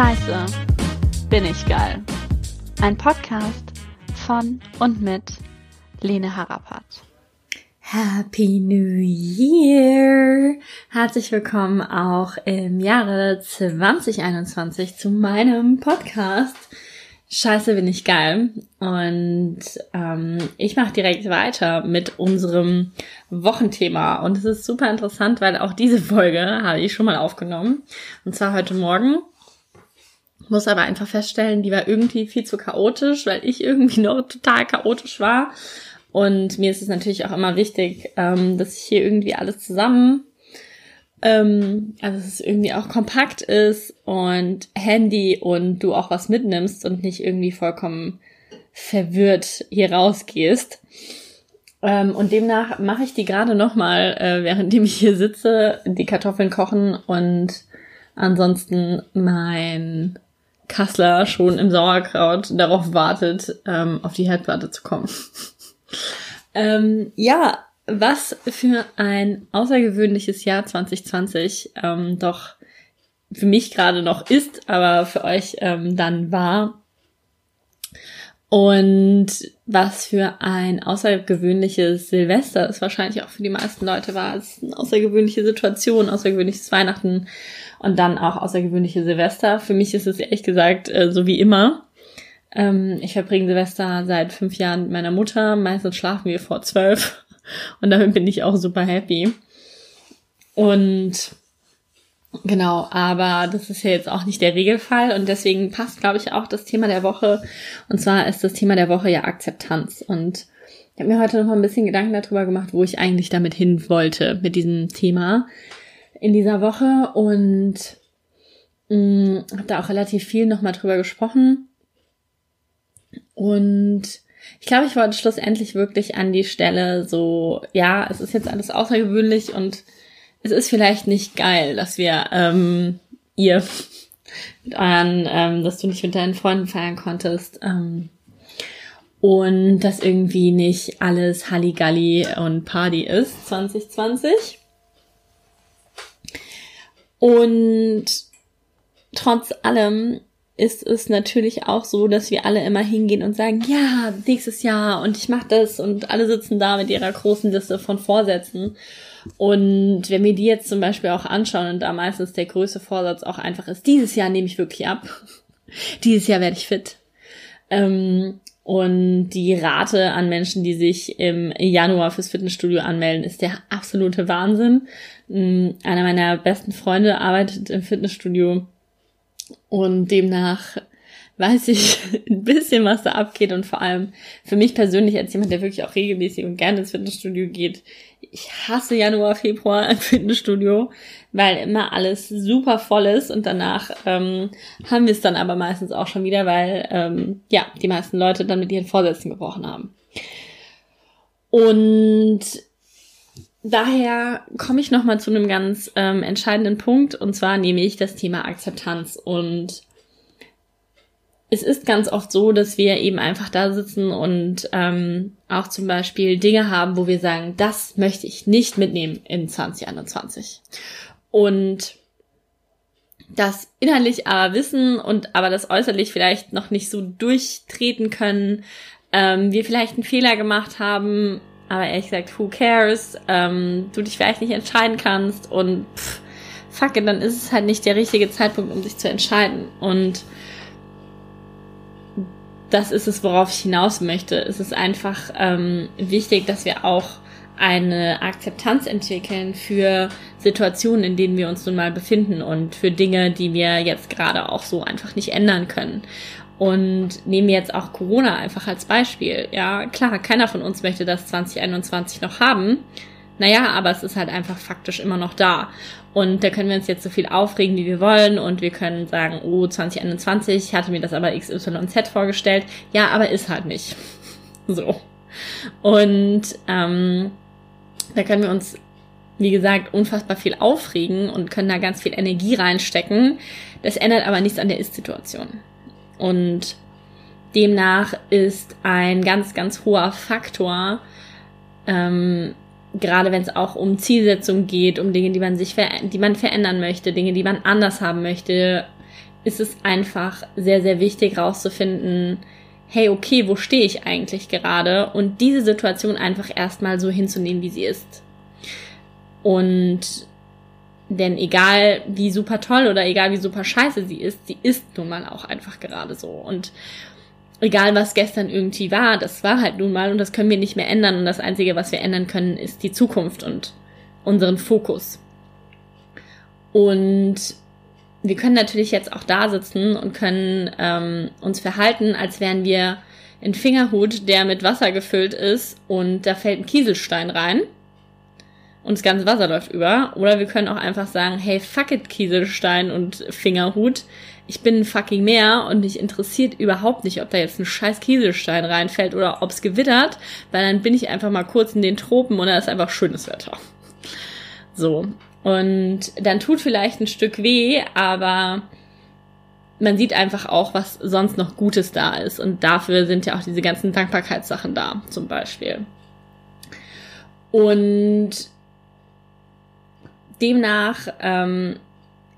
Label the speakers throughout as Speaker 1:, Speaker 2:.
Speaker 1: Scheiße, bin ich geil. Ein Podcast von und mit Lene Harapat.
Speaker 2: Happy New Year! Herzlich willkommen auch im Jahre 2021 zu meinem Podcast. Scheiße, bin ich geil. Und ähm, ich mache direkt weiter mit unserem Wochenthema. Und es ist super interessant, weil auch diese Folge habe ich schon mal aufgenommen. Und zwar heute Morgen. Muss aber einfach feststellen, die war irgendwie viel zu chaotisch, weil ich irgendwie noch total chaotisch war. Und mir ist es natürlich auch immer wichtig, ähm, dass ich hier irgendwie alles zusammen ähm, also dass es irgendwie auch kompakt ist und Handy und du auch was mitnimmst und nicht irgendwie vollkommen verwirrt hier rausgehst. Ähm, und demnach mache ich die gerade nochmal, äh, währenddem ich hier sitze, die Kartoffeln kochen und ansonsten mein Kassler schon im Sauerkraut darauf wartet, ähm, auf die Herdplatte zu kommen. ähm, ja, was für ein außergewöhnliches Jahr 2020 ähm, doch für mich gerade noch ist, aber für euch ähm, dann war. Und was für ein außergewöhnliches Silvester es wahrscheinlich auch für die meisten Leute war. Es ist eine außergewöhnliche Situation, außergewöhnliches Weihnachten und dann auch außergewöhnliche Silvester. Für mich ist es ehrlich gesagt äh, so wie immer. Ähm, ich verbringe Silvester seit fünf Jahren mit meiner Mutter. Meistens schlafen wir vor zwölf. Und damit bin ich auch super happy. Und genau, aber das ist ja jetzt auch nicht der Regelfall und deswegen passt, glaube ich, auch das Thema der Woche. Und zwar ist das Thema der Woche ja Akzeptanz. Und ich habe mir heute noch mal ein bisschen Gedanken darüber gemacht, wo ich eigentlich damit hin wollte mit diesem Thema in dieser Woche und mm, habe da auch relativ viel noch mal drüber gesprochen. Und ich glaube, ich wollte schlussendlich wirklich an die Stelle so, ja, es ist jetzt alles außergewöhnlich und es ist vielleicht nicht geil, dass wir, ähm, ihr mit euren, ähm, dass du nicht mit deinen Freunden feiern konntest, ähm, und dass irgendwie nicht alles Halligalli und Party ist 2020. Und trotz allem ist es natürlich auch so, dass wir alle immer hingehen und sagen, ja, nächstes Jahr und ich mache das und alle sitzen da mit ihrer großen Liste von Vorsätzen. Und wenn wir die jetzt zum Beispiel auch anschauen und da meistens der größte Vorsatz auch einfach ist, dieses Jahr nehme ich wirklich ab. dieses Jahr werde ich fit. Ähm, und die Rate an Menschen, die sich im Januar fürs Fitnessstudio anmelden, ist der absolute Wahnsinn. Ähm, einer meiner besten Freunde arbeitet im Fitnessstudio und demnach weiß ich ein bisschen, was da abgeht und vor allem für mich persönlich als jemand, der wirklich auch regelmäßig und gerne ins Fitnessstudio geht, ich hasse Januar, Februar im Fitnessstudio, weil immer alles super voll ist und danach ähm, haben wir es dann aber meistens auch schon wieder, weil ähm, ja die meisten Leute dann mit ihren Vorsätzen gebrochen haben. Und daher komme ich nochmal zu einem ganz ähm, entscheidenden Punkt und zwar nehme ich das Thema Akzeptanz und es ist ganz oft so, dass wir eben einfach da sitzen und ähm, auch zum Beispiel Dinge haben, wo wir sagen, das möchte ich nicht mitnehmen in 2021. Und das innerlich aber wissen und aber das äußerlich vielleicht noch nicht so durchtreten können, ähm, wir vielleicht einen Fehler gemacht haben, aber ehrlich gesagt, who cares? Ähm, du dich vielleicht nicht entscheiden kannst und pff, fuck it, dann ist es halt nicht der richtige Zeitpunkt, um sich zu entscheiden. Und das ist es, worauf ich hinaus möchte. Es ist einfach ähm, wichtig, dass wir auch eine Akzeptanz entwickeln für Situationen, in denen wir uns nun mal befinden und für Dinge, die wir jetzt gerade auch so einfach nicht ändern können und nehmen jetzt auch Corona einfach als Beispiel. Ja, klar, keiner von uns möchte das 2021 noch haben. Naja, aber es ist halt einfach faktisch immer noch da. Und da können wir uns jetzt so viel aufregen, wie wir wollen. Und wir können sagen, oh, 2021, ich hatte mir das aber XYZ vorgestellt. Ja, aber ist halt nicht. so. Und ähm, da können wir uns, wie gesagt, unfassbar viel aufregen und können da ganz viel Energie reinstecken. Das ändert aber nichts an der Ist-Situation. Und demnach ist ein ganz, ganz hoher Faktor, ähm, gerade wenn es auch um Zielsetzungen geht, um Dinge, die man sich, die man verändern möchte, Dinge, die man anders haben möchte, ist es einfach sehr, sehr wichtig rauszufinden, hey, okay, wo stehe ich eigentlich gerade? Und diese Situation einfach erstmal so hinzunehmen, wie sie ist. Und denn egal wie super toll oder egal wie super scheiße sie ist, sie ist nun mal auch einfach gerade so. Und egal was gestern irgendwie war, das war halt nun mal und das können wir nicht mehr ändern. Und das Einzige, was wir ändern können, ist die Zukunft und unseren Fokus. Und wir können natürlich jetzt auch da sitzen und können ähm, uns verhalten, als wären wir ein Fingerhut, der mit Wasser gefüllt ist und da fällt ein Kieselstein rein und das ganze Wasser läuft über. Oder wir können auch einfach sagen, hey, fuck it, Kieselstein und Fingerhut. Ich bin ein fucking Meer und mich interessiert überhaupt nicht, ob da jetzt ein scheiß Kieselstein reinfällt oder ob es gewittert, weil dann bin ich einfach mal kurz in den Tropen und da ist einfach schönes Wetter. So. Und dann tut vielleicht ein Stück weh, aber man sieht einfach auch, was sonst noch Gutes da ist. Und dafür sind ja auch diese ganzen Dankbarkeitssachen da, zum Beispiel. Und demnach, ähm,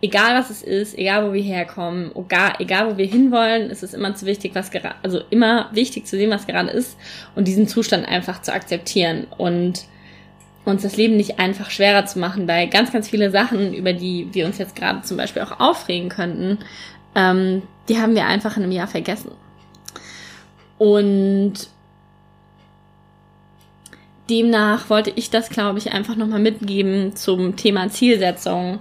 Speaker 2: egal was es ist, egal wo wir herkommen, egal, egal wo wir hinwollen, ist es immer zu wichtig, was gerade, also immer wichtig zu sehen, was gerade ist und diesen Zustand einfach zu akzeptieren und uns das Leben nicht einfach schwerer zu machen, weil ganz, ganz viele Sachen, über die wir uns jetzt gerade zum Beispiel auch aufregen könnten, ähm, die haben wir einfach in einem Jahr vergessen. Und demnach wollte ich das, glaube ich, einfach nochmal mitgeben zum Thema Zielsetzung,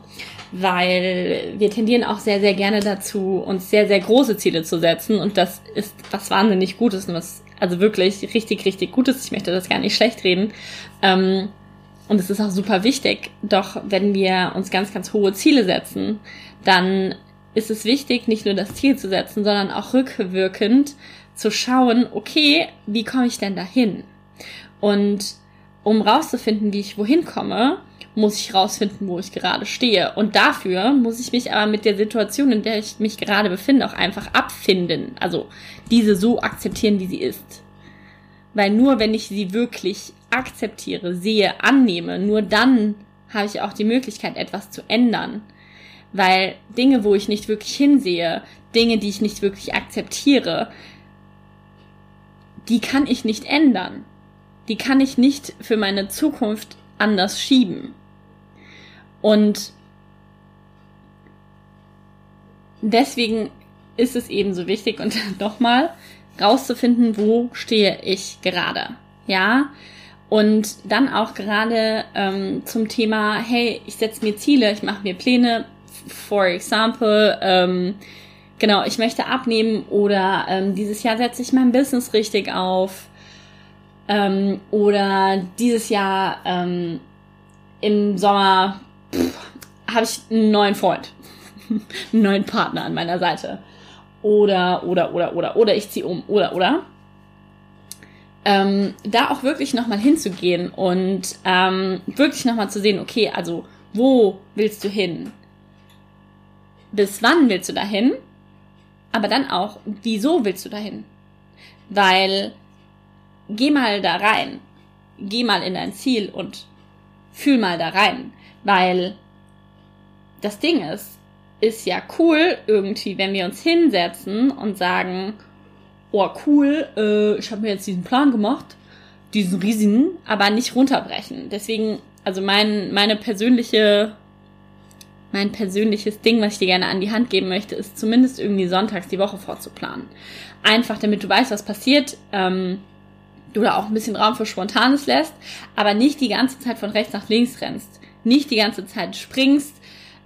Speaker 2: weil wir tendieren auch sehr, sehr gerne dazu, uns sehr, sehr große Ziele zu setzen und das ist was wahnsinnig Gutes und was also wirklich richtig, richtig Gutes. Ich möchte das gar nicht schlecht reden. Ähm, und es ist auch super wichtig. Doch wenn wir uns ganz, ganz hohe Ziele setzen, dann ist es wichtig, nicht nur das Ziel zu setzen, sondern auch rückwirkend zu schauen, okay, wie komme ich denn dahin? Und um rauszufinden, wie ich wohin komme, muss ich rausfinden, wo ich gerade stehe. Und dafür muss ich mich aber mit der Situation, in der ich mich gerade befinde, auch einfach abfinden. Also diese so akzeptieren, wie sie ist. Weil nur wenn ich sie wirklich akzeptiere, sehe, annehme, nur dann habe ich auch die Möglichkeit, etwas zu ändern. Weil Dinge, wo ich nicht wirklich hinsehe, Dinge, die ich nicht wirklich akzeptiere, die kann ich nicht ändern. Die kann ich nicht für meine Zukunft anders schieben. Und deswegen ist es eben so wichtig und nochmal rauszufinden, wo stehe ich gerade. Ja, und dann auch gerade ähm, zum Thema, hey, ich setze mir Ziele, ich mache mir Pläne, for example, ähm, genau, ich möchte abnehmen oder ähm, dieses Jahr setze ich mein Business richtig auf. Ähm, oder dieses Jahr ähm, im Sommer habe ich einen neuen Freund, einen neuen Partner an meiner Seite oder oder oder oder oder ich ziehe um oder oder ähm, da auch wirklich nochmal hinzugehen und ähm, wirklich nochmal zu sehen, okay, also wo willst du hin? Bis wann willst du dahin? Aber dann auch, wieso willst du dahin? Weil geh mal da rein, geh mal in dein Ziel und fühl mal da rein, weil das Ding ist, ist ja cool irgendwie, wenn wir uns hinsetzen und sagen, oh cool, äh, ich habe mir jetzt diesen Plan gemacht, diesen riesigen, aber nicht runterbrechen. Deswegen, also mein, meine persönliche, mein persönliches Ding, was ich dir gerne an die Hand geben möchte, ist zumindest irgendwie sonntags die Woche vorzuplanen. Einfach, damit du weißt, was passiert, ähm, du da auch ein bisschen Raum für Spontanes lässt, aber nicht die ganze Zeit von rechts nach links rennst. Nicht die ganze Zeit springst,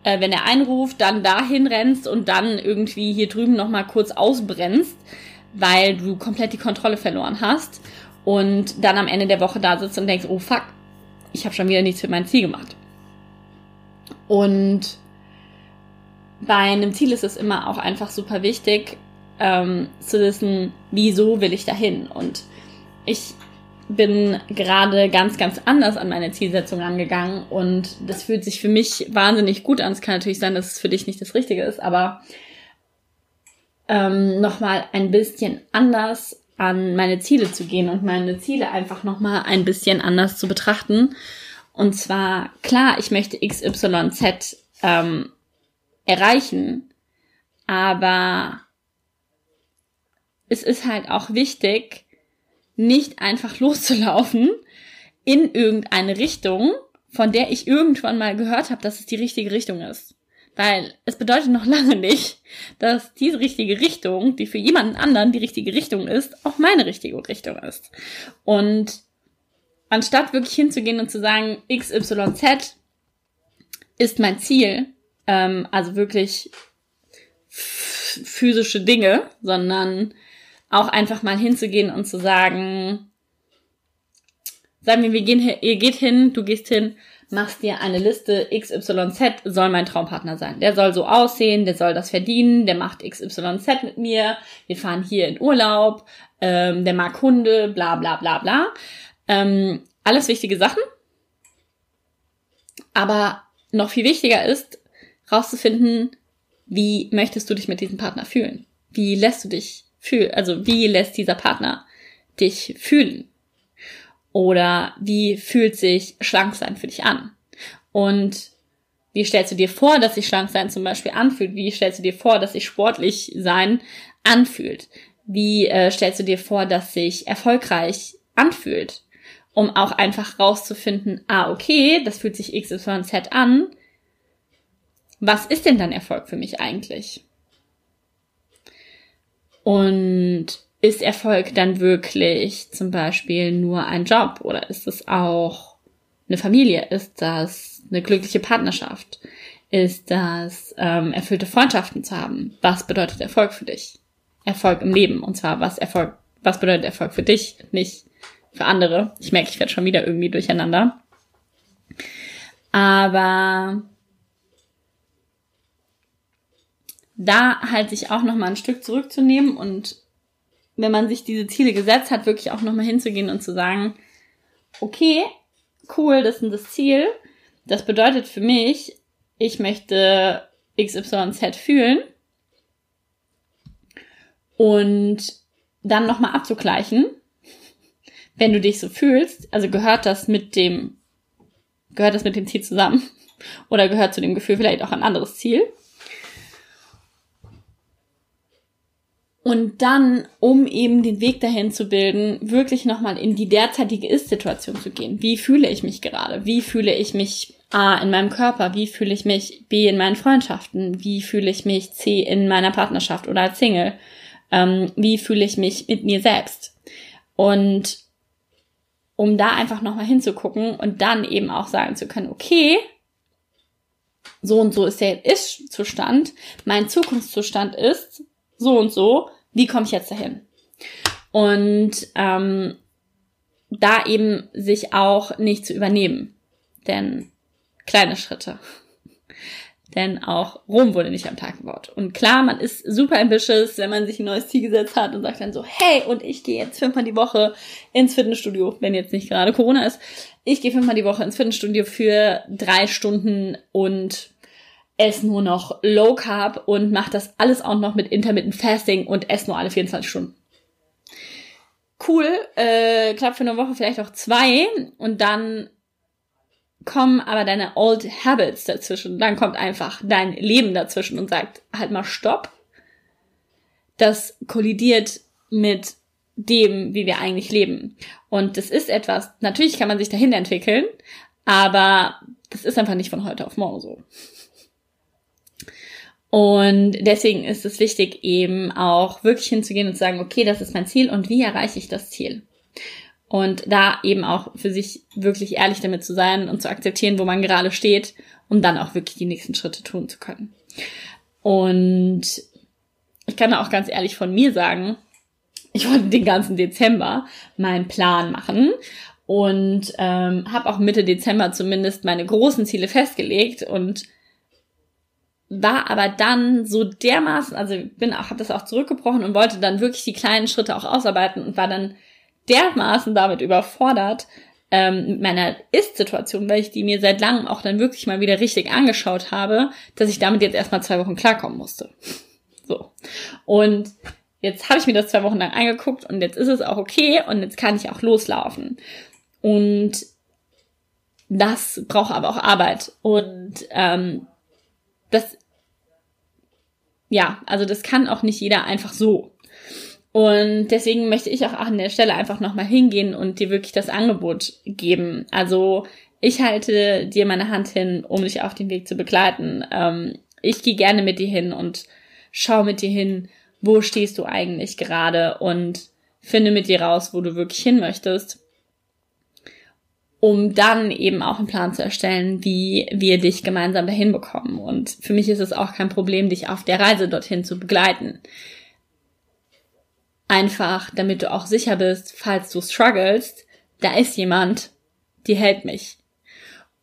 Speaker 2: äh, wenn er einruft, dann dahin rennst und dann irgendwie hier drüben nochmal kurz ausbrennst weil du komplett die Kontrolle verloren hast und dann am Ende der Woche da sitzt und denkst, oh fuck, ich habe schon wieder nichts für mein Ziel gemacht. Und bei einem Ziel ist es immer auch einfach super wichtig ähm, zu wissen, wieso will ich dahin. Und ich bin gerade ganz, ganz anders an meine Zielsetzung angegangen und das fühlt sich für mich wahnsinnig gut an. Es kann natürlich sein, dass es für dich nicht das Richtige ist, aber ähm, nochmal ein bisschen anders an meine Ziele zu gehen und meine Ziele einfach nochmal ein bisschen anders zu betrachten. Und zwar, klar, ich möchte XYZ ähm, erreichen, Aber es ist halt auch wichtig, nicht einfach loszulaufen in irgendeine Richtung, von der ich irgendwann mal gehört habe, dass es die richtige Richtung ist. Weil es bedeutet noch lange nicht, dass diese richtige Richtung, die für jemanden anderen die richtige Richtung ist, auch meine richtige Richtung ist. Und anstatt wirklich hinzugehen und zu sagen, XYZ ist mein Ziel, ähm, also wirklich physische Dinge, sondern auch einfach mal hinzugehen und zu sagen, sagen wir, wir gehen, ihr geht hin, du gehst hin, machst dir eine Liste XYZ soll mein Traumpartner sein. Der soll so aussehen, der soll das verdienen, der macht XYZ mit mir, wir fahren hier in Urlaub, ähm, der mag Hunde, bla bla bla bla. Ähm, alles wichtige Sachen. Aber noch viel wichtiger ist, rauszufinden, wie möchtest du dich mit diesem Partner fühlen? Wie lässt du dich fühlen? Also wie lässt dieser Partner dich fühlen? Oder wie fühlt sich schlank sein für dich an? Und wie stellst du dir vor, dass sich schlank sein zum Beispiel anfühlt? Wie stellst du dir vor, dass sich sportlich sein anfühlt? Wie äh, stellst du dir vor, dass sich erfolgreich anfühlt? Um auch einfach rauszufinden, ah, okay, das fühlt sich XYZ an. Was ist denn dann Erfolg für mich eigentlich? Und ist Erfolg dann wirklich zum Beispiel nur ein Job oder ist es auch eine Familie? Ist das eine glückliche Partnerschaft? Ist das ähm, erfüllte Freundschaften zu haben? Was bedeutet Erfolg für dich? Erfolg im Leben und zwar was Erfolg, was bedeutet Erfolg für dich, nicht für andere. Ich merke, ich werde schon wieder irgendwie durcheinander. Aber da halt sich auch noch mal ein Stück zurückzunehmen und wenn man sich diese Ziele gesetzt hat, wirklich auch nochmal hinzugehen und zu sagen, okay, cool, das ist das Ziel. Das bedeutet für mich, ich möchte XYZ fühlen. Und dann nochmal abzugleichen, wenn du dich so fühlst, also gehört das mit dem, gehört das mit dem Ziel zusammen? Oder gehört zu dem Gefühl vielleicht auch ein anderes Ziel? Und dann, um eben den Weg dahin zu bilden, wirklich nochmal in die derzeitige Ist-Situation zu gehen. Wie fühle ich mich gerade? Wie fühle ich mich A in meinem Körper? Wie fühle ich mich B in meinen Freundschaften? Wie fühle ich mich C in meiner Partnerschaft oder als Single? Ähm, wie fühle ich mich mit mir selbst? Und um da einfach nochmal hinzugucken und dann eben auch sagen zu können, okay, so und so ist der Ist-Zustand, mein Zukunftszustand ist so und so, wie komme ich jetzt dahin? Und ähm, da eben sich auch nicht zu übernehmen. Denn kleine Schritte. Denn auch Rom wurde nicht am Tag gebaut. Und klar, man ist super ambitious, wenn man sich ein neues Ziel gesetzt hat und sagt dann so, hey, und ich gehe jetzt fünfmal die Woche ins Fitnessstudio, wenn jetzt nicht gerade Corona ist. Ich gehe fünfmal die Woche ins Fitnessstudio für drei Stunden und esse nur noch Low Carb und mache das alles auch noch mit Intermittent Fasting und esse nur alle 24 Stunden. Cool, äh, klappt für eine Woche vielleicht auch zwei und dann kommen aber deine Old Habits dazwischen. Dann kommt einfach dein Leben dazwischen und sagt, halt mal Stopp. Das kollidiert mit dem, wie wir eigentlich leben. Und das ist etwas, natürlich kann man sich dahin entwickeln, aber das ist einfach nicht von heute auf morgen so. Und deswegen ist es wichtig, eben auch wirklich hinzugehen und zu sagen, okay, das ist mein Ziel und wie erreiche ich das Ziel? Und da eben auch für sich wirklich ehrlich damit zu sein und zu akzeptieren, wo man gerade steht, um dann auch wirklich die nächsten Schritte tun zu können. Und ich kann auch ganz ehrlich von mir sagen, ich wollte den ganzen Dezember meinen Plan machen und ähm, habe auch Mitte Dezember zumindest meine großen Ziele festgelegt und war aber dann so dermaßen, also bin auch, habe das auch zurückgebrochen und wollte dann wirklich die kleinen Schritte auch ausarbeiten und war dann dermaßen damit überfordert ähm, mit meiner Ist-Situation, weil ich die mir seit langem auch dann wirklich mal wieder richtig angeschaut habe, dass ich damit jetzt erstmal zwei Wochen klarkommen musste. So. Und jetzt habe ich mir das zwei Wochen lang angeguckt und jetzt ist es auch okay und jetzt kann ich auch loslaufen. Und das braucht aber auch Arbeit. Und ähm, das ja, also das kann auch nicht jeder einfach so. Und deswegen möchte ich auch an der Stelle einfach nochmal hingehen und dir wirklich das Angebot geben. Also ich halte dir meine Hand hin, um dich auf den Weg zu begleiten. Ähm, ich gehe gerne mit dir hin und schau mit dir hin, wo stehst du eigentlich gerade und finde mit dir raus, wo du wirklich hin möchtest, um dann eben auch einen Plan zu erstellen, wie wir dich gemeinsam dahin bekommen. Und für mich ist es auch kein Problem, dich auf der Reise dorthin zu begleiten. Einfach, damit du auch sicher bist, falls du strugglest, da ist jemand, die hält mich.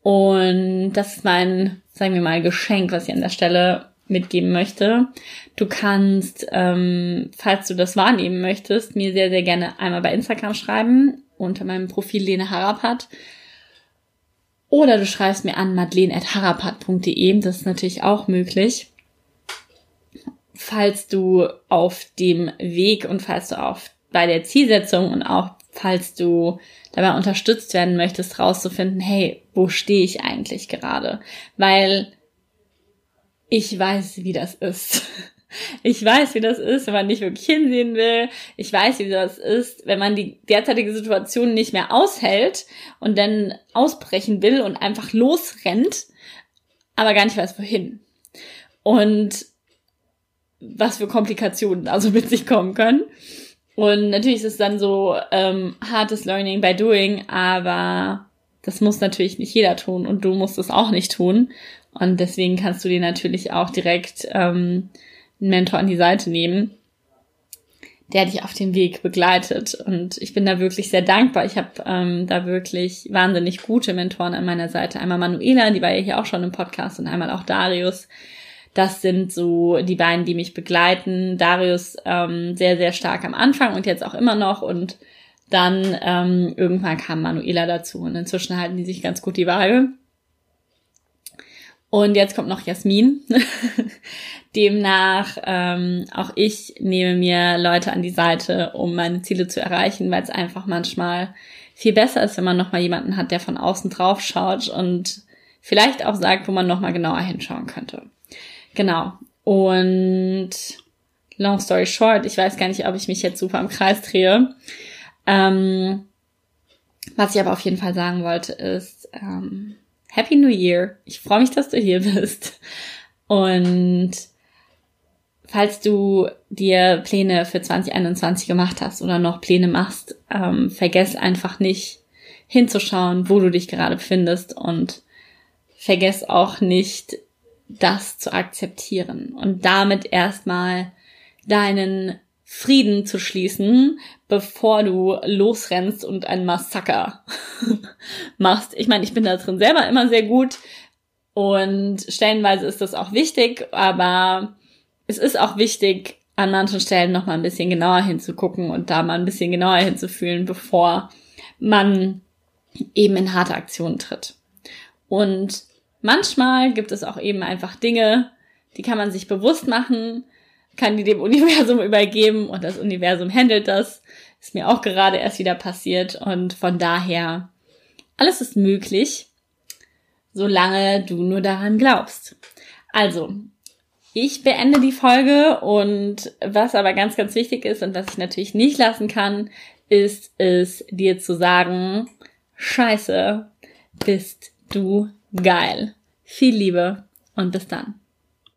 Speaker 2: Und das ist mein, sagen wir mal, Geschenk, was ich an der Stelle mitgeben möchte. Du kannst, ähm, falls du das wahrnehmen möchtest, mir sehr, sehr gerne einmal bei Instagram schreiben, unter meinem Profil Lene Harapat. Oder du schreibst mir an madeleine.harapat.de, das ist natürlich auch möglich falls du auf dem Weg und falls du auf bei der Zielsetzung und auch falls du dabei unterstützt werden möchtest, rauszufinden, hey, wo stehe ich eigentlich gerade? Weil ich weiß, wie das ist. Ich weiß, wie das ist, wenn man nicht wirklich hinsehen will. Ich weiß, wie das ist, wenn man die derzeitige Situation nicht mehr aushält und dann ausbrechen will und einfach losrennt, aber gar nicht weiß, wohin. Und was für Komplikationen also mit sich kommen können. Und natürlich ist es dann so ähm, hartes Learning by Doing, aber das muss natürlich nicht jeder tun und du musst es auch nicht tun. Und deswegen kannst du dir natürlich auch direkt ähm, einen Mentor an die Seite nehmen, der dich auf dem Weg begleitet. Und ich bin da wirklich sehr dankbar. Ich habe ähm, da wirklich wahnsinnig gute Mentoren an meiner Seite. Einmal Manuela, die war ja hier auch schon im Podcast, und einmal auch Darius, das sind so die beiden, die mich begleiten. Darius ähm, sehr, sehr stark am Anfang und jetzt auch immer noch. Und dann ähm, irgendwann kam Manuela dazu. Und inzwischen halten die sich ganz gut die Waage. Und jetzt kommt noch Jasmin. Demnach ähm, auch ich nehme mir Leute an die Seite, um meine Ziele zu erreichen, weil es einfach manchmal viel besser ist, wenn man nochmal jemanden hat, der von außen drauf schaut und vielleicht auch sagt, wo man nochmal genauer hinschauen könnte. Genau. Und long story short, ich weiß gar nicht, ob ich mich jetzt super im Kreis drehe. Ähm, was ich aber auf jeden Fall sagen wollte, ist ähm, Happy New Year. Ich freue mich, dass du hier bist. Und falls du dir Pläne für 2021 gemacht hast oder noch Pläne machst, ähm, vergess einfach nicht hinzuschauen, wo du dich gerade befindest und vergess auch nicht das zu akzeptieren und damit erstmal deinen Frieden zu schließen, bevor du losrennst und ein Massaker machst. Ich meine, ich bin da drin selber immer sehr gut und stellenweise ist das auch wichtig, aber es ist auch wichtig, an manchen Stellen noch mal ein bisschen genauer hinzugucken und da mal ein bisschen genauer hinzufühlen, bevor man eben in harte Aktionen tritt. Und Manchmal gibt es auch eben einfach Dinge, die kann man sich bewusst machen, kann die dem Universum übergeben und das Universum handelt das. Ist mir auch gerade erst wieder passiert und von daher, alles ist möglich, solange du nur daran glaubst. Also, ich beende die Folge und was aber ganz, ganz wichtig ist und was ich natürlich nicht lassen kann, ist es dir zu sagen, scheiße, bist du geil. Viel Liebe und bis dann.